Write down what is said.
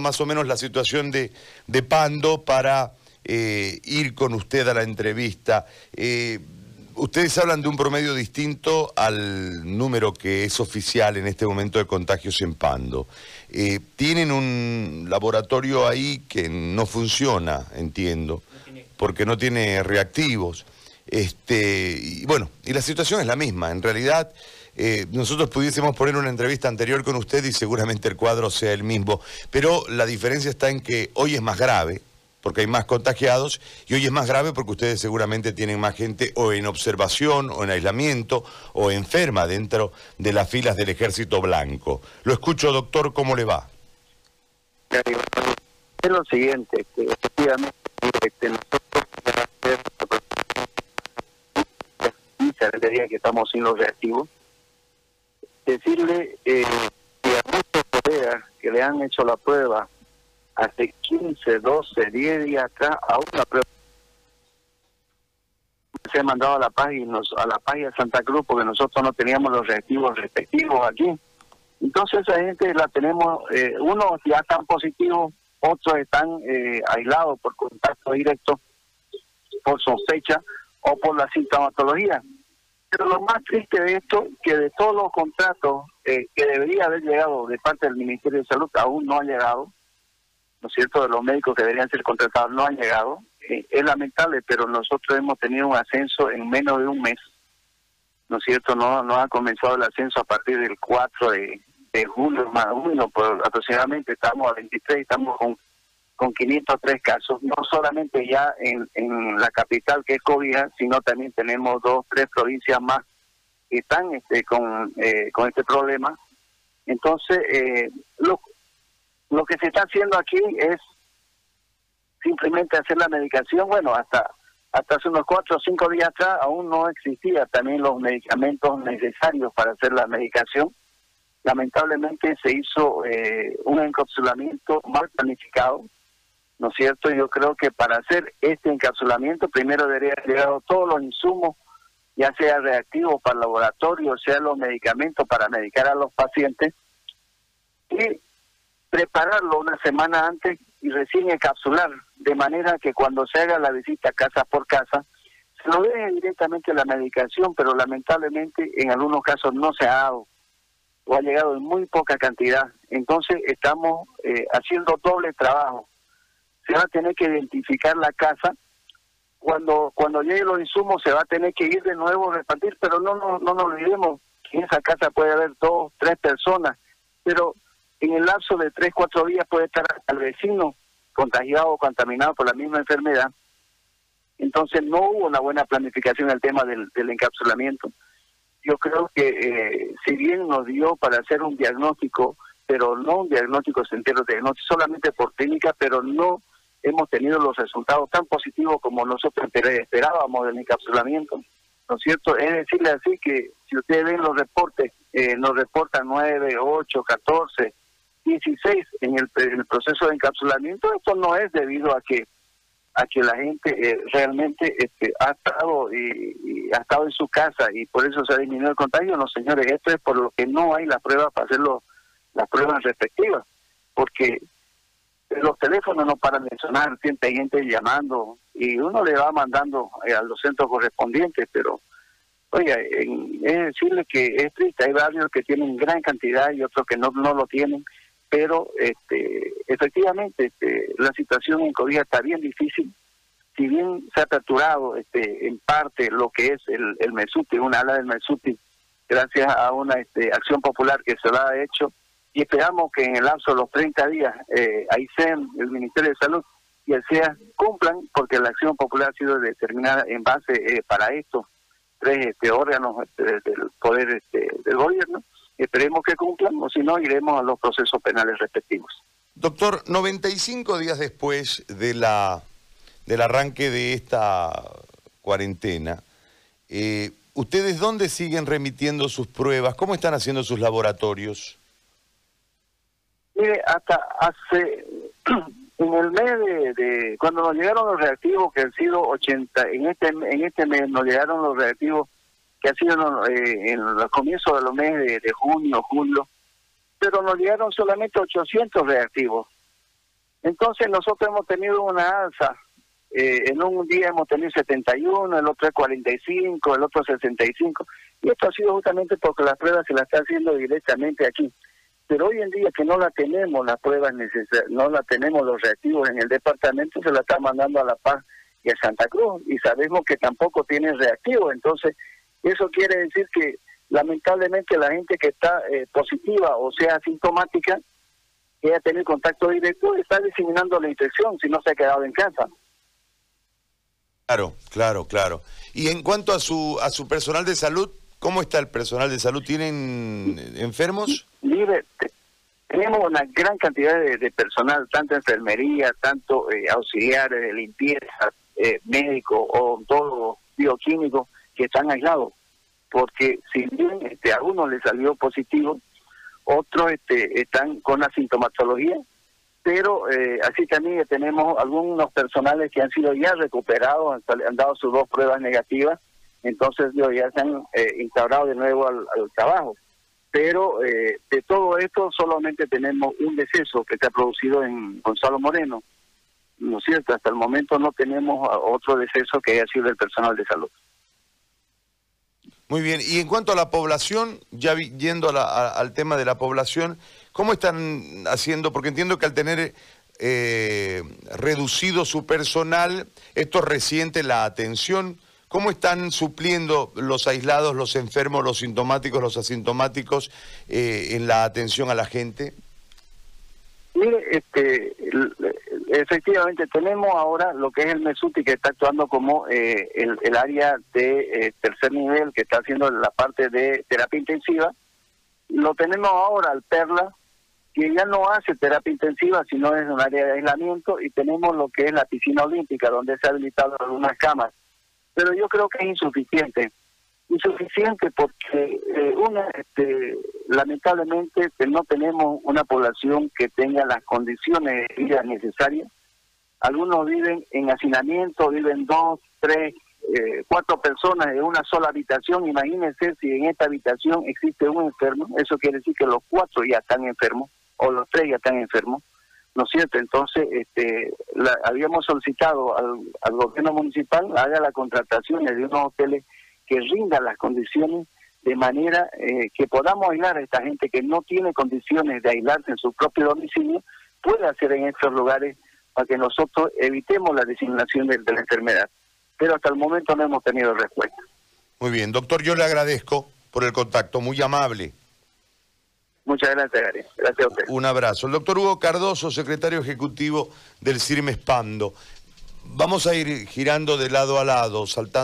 más o menos la situación de, de Pando para eh, ir con usted a la entrevista. Eh, ustedes hablan de un promedio distinto al número que es oficial en este momento de contagios en Pando. Eh, tienen un laboratorio ahí que no funciona, entiendo, porque no tiene reactivos. Este, y bueno, y la situación es la misma. En realidad, eh, nosotros pudiésemos poner una entrevista anterior con usted y seguramente el cuadro sea el mismo, pero la diferencia está en que hoy es más grave, porque hay más contagiados, y hoy es más grave porque ustedes seguramente tienen más gente o en observación, o en aislamiento, o enferma dentro de las filas del ejército blanco. Lo escucho, doctor, ¿cómo le va? Es lo siguiente, que efectivamente este, nosotros que estamos sin los reactivos, decirle eh, que a muchos colegas que le han hecho la prueba hace 15, 12, 10 días acá, a una prueba se ha mandado a la página a la página de Santa Cruz porque nosotros no teníamos los reactivos respectivos aquí. Entonces esa gente la tenemos, eh, unos ya están positivos, otros están eh, aislados por contacto directo, por sospecha o por la sintomatología. Pero lo más triste de esto, que de todos los contratos eh, que debería haber llegado de parte del Ministerio de Salud, aún no ha llegado, ¿no es cierto?, de los médicos que deberían ser contratados no han llegado. Eh, es lamentable, pero nosotros hemos tenido un ascenso en menos de un mes, ¿no es cierto? No, no ha comenzado el ascenso a partir del 4 de, de julio, más o menos, aproximadamente estamos a 23, estamos con con 503 casos, no solamente ya en, en la capital que es Cobija, sino también tenemos dos, tres provincias más que están este, con, eh, con este problema. Entonces, eh, lo, lo que se está haciendo aquí es simplemente hacer la medicación, bueno, hasta hasta hace unos cuatro o cinco días atrás aún no existían también los medicamentos necesarios para hacer la medicación. Lamentablemente se hizo eh, un encapsulamiento mal planificado, ¿no es cierto? Yo creo que para hacer este encapsulamiento primero debería haber llegado todos los insumos, ya sea reactivos para el laboratorio, sea los medicamentos para medicar a los pacientes, y prepararlo una semana antes y recién encapsular, de manera que cuando se haga la visita casa por casa, se lo deje directamente la medicación, pero lamentablemente en algunos casos no se ha dado o ha llegado en muy poca cantidad. Entonces estamos eh, haciendo doble trabajo se va a tener que identificar la casa. Cuando cuando lleguen los insumos se va a tener que ir de nuevo a repartir, pero no, no, no nos olvidemos que en esa casa puede haber dos, tres personas, pero en el lapso de tres, cuatro días puede estar al vecino contagiado o contaminado por la misma enfermedad. Entonces no hubo una buena planificación el tema del, del encapsulamiento. Yo creo que eh, si bien nos dio para hacer un diagnóstico, pero no un diagnóstico entero, diagnóstico solamente por técnica, pero no hemos tenido los resultados tan positivos como nosotros esperábamos del encapsulamiento. ¿No es cierto? Es decirle así que si ustedes ven los reportes, eh, nos reportan 9, 8, 14, 16 en el, proceso de encapsulamiento, esto no es debido a que a que la gente eh, realmente este, ha estado y, ha estado en su casa y por eso se ha disminuido el contagio. No, señores, esto es por lo que no hay las pruebas para hacerlo las pruebas respectivas, porque los teléfonos no paran de sonar, siempre hay gente llamando y uno le va mandando eh, a los centros correspondientes, pero oiga, es decirle que es triste, hay barrios que tienen gran cantidad y otros que no, no lo tienen, pero este, efectivamente este, la situación en Cobija está bien difícil, si bien se ha aperturado este, en parte lo que es el, el Mesuti, una ala del Mesuti, gracias a una este, acción popular que se lo ha hecho, y esperamos que en el lapso de los 30 días eh, AICEM, el Ministerio de Salud y el CEA cumplan, porque la acción popular ha sido determinada en base eh, para estos tres este, órganos este, del poder este, del gobierno. Esperemos que cumplan, o si no, iremos a los procesos penales respectivos. Doctor, 95 días después de la del arranque de esta cuarentena, eh, ¿ustedes dónde siguen remitiendo sus pruebas? ¿Cómo están haciendo sus laboratorios? Mire, hasta hace, en el mes de, cuando nos llegaron los reactivos, que han sido 80, en este en este mes nos llegaron los reactivos que han sido eh, en los comienzos de los meses de, junio, julio, pero nos llegaron solamente 800 reactivos. Entonces nosotros hemos tenido una alza. Eh, en un día hemos tenido 71, el otro es 45, el otro 65. Y esto ha sido justamente porque las pruebas se las está haciendo directamente aquí. Pero hoy en día que no la tenemos, las pruebas necesarias, no la tenemos los reactivos en el departamento, se la está mandando a La Paz y a Santa Cruz. Y sabemos que tampoco tienen reactivos. Entonces, eso quiere decir que lamentablemente la gente que está eh, positiva o sea asintomática, que haya tenido contacto directo, está diseminando la infección si no se ha quedado en casa. Claro, claro, claro. Y en cuanto a su a su personal de salud, ¿cómo está el personal de salud? ¿Tienen enfermos? Mire, una gran cantidad de, personal, tanto enfermería, tanto eh, auxiliares de limpieza, eh, médicos, odontólogos, bioquímicos, que están aislados. Porque si bien este, a uno le salió positivo, otros este, están con la sintomatología pero eh, así también tenemos algunos personales que han sido ya recuperados, han, dado sus dos pruebas negativas, entonces ya se han eh, instaurado de nuevo al, trabajo. Pero eh, de todo esto solamente tenemos un deceso que se ha producido en Gonzalo Moreno. ¿No es cierto? Hasta el momento no tenemos otro deceso que haya sido del personal de salud. Muy bien, y en cuanto a la población, ya yendo al tema de la población, ¿cómo están haciendo? Porque entiendo que al tener eh, reducido su personal, esto resiente la atención. ¿Cómo están supliendo los aislados, los enfermos, los sintomáticos, los asintomáticos eh, en la atención a la gente? Mire, este, efectivamente tenemos ahora lo que es el MESUTI que está actuando como eh, el, área de eh, tercer nivel que está haciendo la parte de terapia intensiva. Lo tenemos ahora al Perla que ya no hace terapia intensiva sino es un área de aislamiento y tenemos lo que es la piscina olímpica donde se ha habilitado algunas camas. Pero yo creo que es insuficiente. Insuficiente porque eh, una este, lamentablemente no tenemos una población que tenga las condiciones de vida necesarias. Algunos viven en hacinamiento viven dos tres eh, cuatro personas en una sola habitación. Imagínense si en esta habitación existe un enfermo. Eso quiere decir que los cuatro ya están enfermos o los tres ya están enfermos ¿no es cierto? Entonces, este, habíamos solicitado al, al gobierno municipal haga la contratación de unos hoteles que rinda las condiciones de manera eh, que podamos aislar a esta gente que no tiene condiciones de aislarse en su propio domicilio, pueda hacer en estos lugares para que nosotros evitemos la diseminación de, la enfermedad. Pero hasta el momento no hemos tenido respuesta. Muy bien, doctor, yo le agradezco por el contacto, muy amable. Muchas gracias, Gary. Gracias a usted. Un abrazo. El doctor Hugo Cardoso, secretario ejecutivo del CIRME Espando. Vamos a ir girando de lado a lado, saltando.